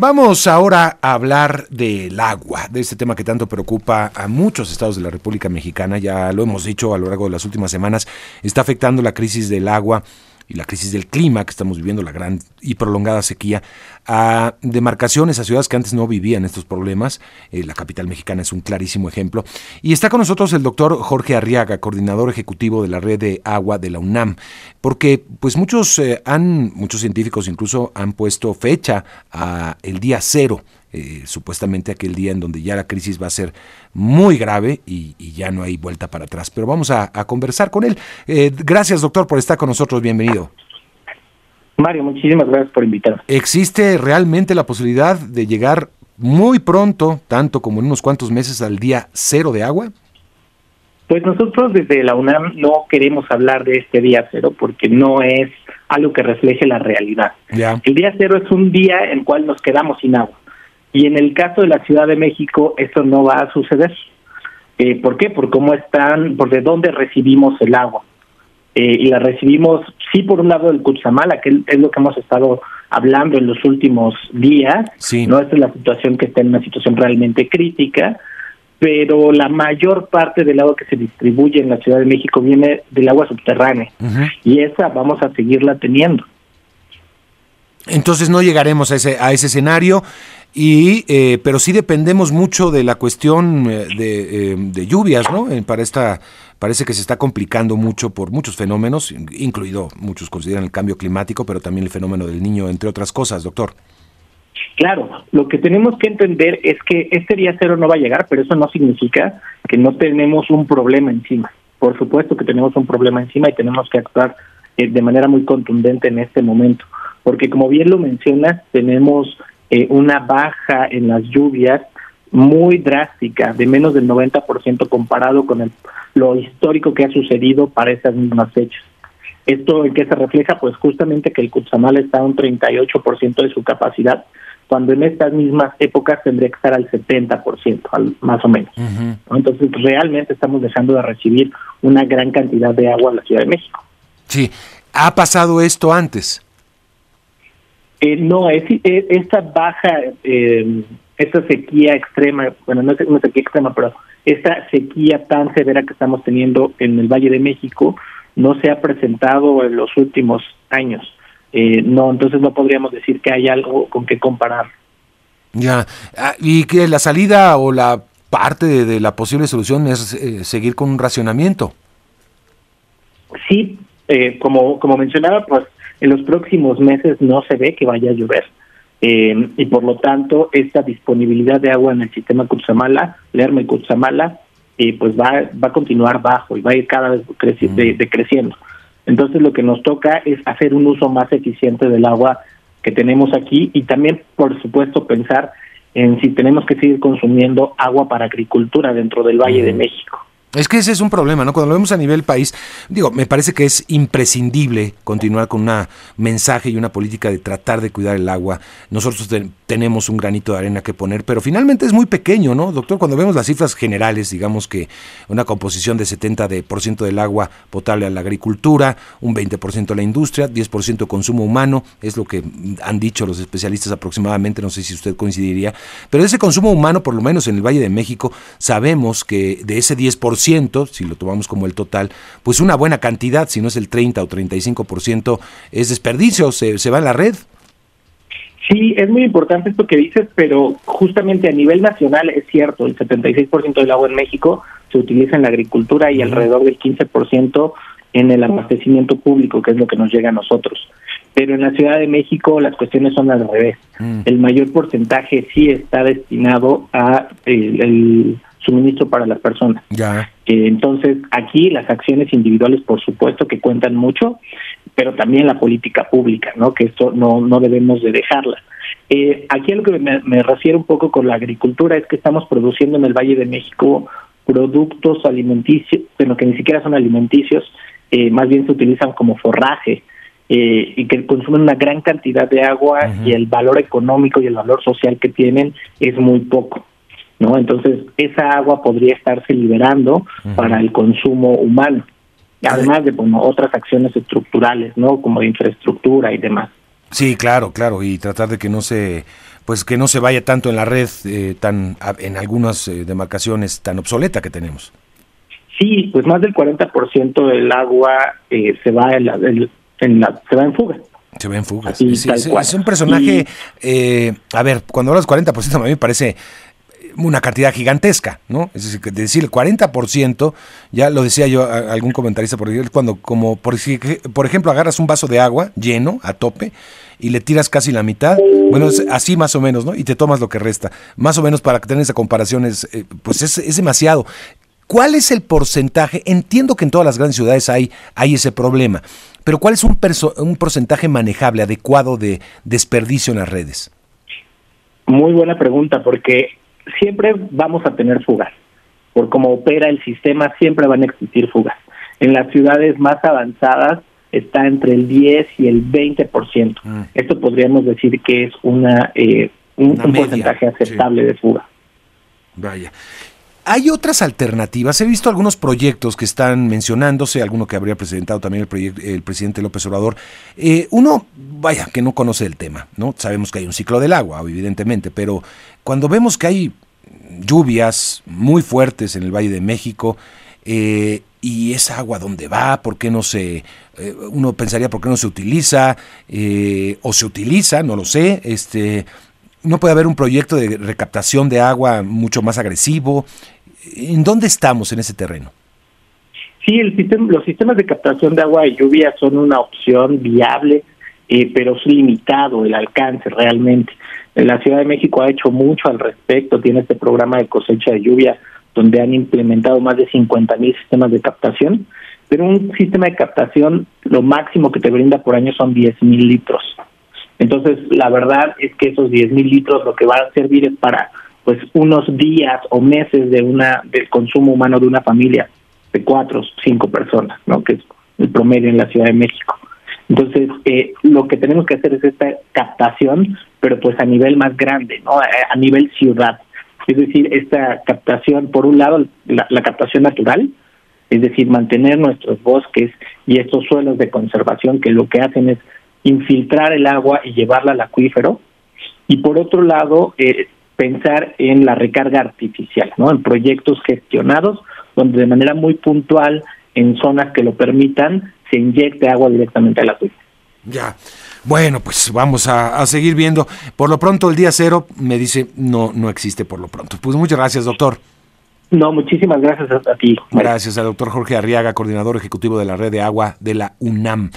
Vamos ahora a hablar del agua, de este tema que tanto preocupa a muchos estados de la República Mexicana, ya lo hemos dicho a lo largo de las últimas semanas, está afectando la crisis del agua y la crisis del clima que estamos viviendo, la gran y prolongada sequía, a demarcaciones, a ciudades que antes no vivían estos problemas. Eh, la capital mexicana es un clarísimo ejemplo. Y está con nosotros el doctor Jorge Arriaga, coordinador ejecutivo de la red de agua de la UNAM, porque pues muchos eh, han, muchos científicos incluso han puesto fecha a el día cero eh, supuestamente aquel día en donde ya la crisis va a ser muy grave y, ya no hay vuelta para atrás. Pero vamos a, conversar con él. Eh, gracias, doctor, por estar con nosotros. Bienvenido. Mario, muchísimas gracias por invitarme. ¿Existe realmente la posibilidad de llegar muy pronto, tanto como en unos cuantos meses, al día cero de agua? Pues nosotros desde la UNAM no queremos hablar de este día cero porque no es algo que refleje la realidad. El día cero es un día en el cual nos quedamos sin agua. Y en el caso de la Ciudad de México, eso no va a suceder. Eh, ¿Por qué? Por cómo están, por de dónde recibimos el agua. Eh, y la recibimos, sí, por un lado del Cutzamala, que es lo que hemos estado hablando en los últimos días. Sí. No esta es la situación que está en una situación realmente crítica, pero la mayor parte del agua que se distribuye en la Ciudad de México viene del agua subterránea. Y esa vamos a seguirla teniendo. Entonces no llegaremos a ese, a ese escenario. Y, eh, pero sí dependemos mucho de la cuestión eh, de, eh, de lluvias, ¿no? Para esta, parece que se está complicando mucho por muchos fenómenos, incluido muchos consideran el cambio climático, pero también el fenómeno del niño, entre otras cosas, doctor. Claro, lo que tenemos que entender es que este día cero no va a llegar, pero eso no significa que no tenemos un problema encima. Por supuesto que tenemos un problema encima y tenemos que actuar de manera muy contundente en este momento, porque como bien lo mencionas, tenemos eh, una baja en las lluvias muy drástica, de menos del 90% comparado con el, lo histórico que ha sucedido para esas mismas fechas. ¿Esto en qué se refleja? Pues justamente que el Cuchamal está a un 38% de su capacidad, cuando en estas mismas épocas tendría que estar al 70%, al, más o menos. Entonces, realmente estamos dejando de recibir una gran cantidad de agua en la Ciudad de México. Sí, ¿ha pasado esto antes? Eh, no, es, eh, esta baja, eh, esta sequía extrema, bueno, no es una sequía extrema, pero esta sequía tan severa que estamos teniendo en el Valle de México no se ha presentado en los últimos años. Eh, no, entonces no podríamos decir que hay algo con que comparar. Ya, ah, y que la salida o la parte de, la posible solución es seguir con un racionamiento. Sí, como, como mencionaba, pues en los próximos meses no se ve que vaya a llover. Eh, y por lo tanto, esta disponibilidad de agua en el sistema Cutzamala, Lerma y Cutzamala, eh, pues va, va a continuar bajo y va a ir cada vez mm. decreciendo. Entonces, lo que nos toca es hacer un uso más eficiente del agua que tenemos aquí y también, por supuesto, pensar en si tenemos que seguir consumiendo agua para agricultura dentro del Valle de mm. México. Es que ese es un problema, ¿no? Cuando lo vemos a nivel país, digo, me parece que es imprescindible continuar con un mensaje y una política de tratar de cuidar el agua. Nosotros tenemos un granito de arena que poner, pero finalmente es muy pequeño, ¿no? Doctor, cuando vemos las cifras generales, digamos que una composición de 70% de, por ciento del agua potable a la agricultura, un 20% a la industria, 10% consumo humano, es lo que han dicho los especialistas aproximadamente, no sé si usted coincidiría, pero ese consumo humano, por lo menos en el Valle de México, sabemos que de ese 10%, si lo tomamos como el total, pues una buena cantidad, si no es el 30 o 35%, es desperdicio, se, se va a la red. Sí, es muy importante esto que dices, pero justamente a nivel nacional es cierto, el 76% del agua en México se utiliza en la agricultura y alrededor del 15% en el abastecimiento público, que es lo que nos llega a nosotros. Pero en la Ciudad de México las cuestiones son al revés. Mm. El mayor porcentaje sí está destinado a el suministro para las personas. Ya. Eh, entonces, aquí las acciones individuales, por supuesto, que cuentan mucho, pero también la política pública, ¿no? Que esto no, no debemos de dejarla. Eh, aquí a lo que me, refiero un poco con la agricultura es que estamos produciendo en el Valle de México productos alimenticios, bueno, que ni siquiera son alimenticios, eh, más bien se utilizan como forraje. y que consumen una gran cantidad de agua y el valor económico y el valor social que tienen es muy poco. ¿No? Entonces, esa agua podría estarse liberando para el consumo humano, además de bueno, otras acciones estructurales, ¿no? Como de infraestructura y demás. Sí, claro, claro, y tratar de que no se pues que no se vaya tanto en la red, eh, tan en algunas eh, demarcaciones tan obsoleta que tenemos. Sí, pues más del 40% del agua se va en la, en la, se va en fuga. Se va en fuga. es, un personaje, a ver, cuando hablas 40% a mí me parece una cantidad gigantesca, ¿no? Es decir, decir el 40%, ya lo decía yo a algún comentarista por ahí, cuando como por, por ejemplo agarras un vaso de agua lleno a tope y le tiras casi la mitad, bueno, es así más o menos, ¿no? Y te tomas lo que resta. Más o menos para que tengas esa comparación eh, pues es, es demasiado. ¿Cuál es el porcentaje? Entiendo que en todas las grandes ciudades hay, hay ese problema, pero ¿cuál es un, un porcentaje manejable, adecuado de desperdicio en las redes? Muy buena pregunta, porque siempre vamos a tener fugas. Por cómo opera el sistema, siempre van a existir fugas. En las ciudades más avanzadas está entre el 10 y el 20%. Mm. Esto podríamos decir que es una, eh, un, porcentaje aceptable de fuga. Vaya. Hay otras alternativas. He visto algunos proyectos que están mencionándose, alguno que habría presentado también el, el presidente López Obrador. Eh, uno, vaya, que no conoce el tema, ¿no? Sabemos que hay un ciclo del agua, evidentemente, pero cuando vemos que hay lluvias muy fuertes en el Valle de México, eh, y esa agua dónde va, por qué no se, eh, uno pensaría por qué no se utiliza, o se utiliza, no lo sé, este, no puede haber un proyecto de recaptación de agua mucho más agresivo. ¿En dónde estamos en ese terreno? Sí, el sistema, los sistemas de captación de agua y lluvia son una opción viable, eh, pero es limitado el alcance realmente. La Ciudad de México ha hecho mucho al respecto, tiene este programa de cosecha de lluvia donde han implementado más de 50 mil sistemas de captación, pero un sistema de captación lo máximo que te brinda por año son 10 mil litros. Entonces, la verdad es que esos 10 mil litros lo que va a servir es para pues unos días o meses de una del consumo humano de una familia de cuatro o cinco personas, ¿no? Que es el promedio en la Ciudad de México. Entonces, eh, lo que tenemos que hacer es esta captación, pero pues a nivel más grande, ¿no? A, nivel ciudad. Es decir, esta captación, por un lado, la, la captación natural, es decir, mantener nuestros bosques y estos suelos de conservación que lo que hacen es infiltrar el agua y llevarla al acuífero. Y por otro lado, eh, pensar en la recarga artificial, ¿no? En proyectos gestionados donde de manera muy puntual, en zonas que lo permitan, se inyecte agua directamente al acuífero. Ya. Bueno, pues vamos a, a, seguir viendo. Por lo pronto, el día cero me dice no, no existe por lo pronto. Pues muchas gracias, doctor. No, muchísimas gracias a, ti. Gracias al doctor Jorge Arriaga, coordinador ejecutivo de la red de agua de la UNAM.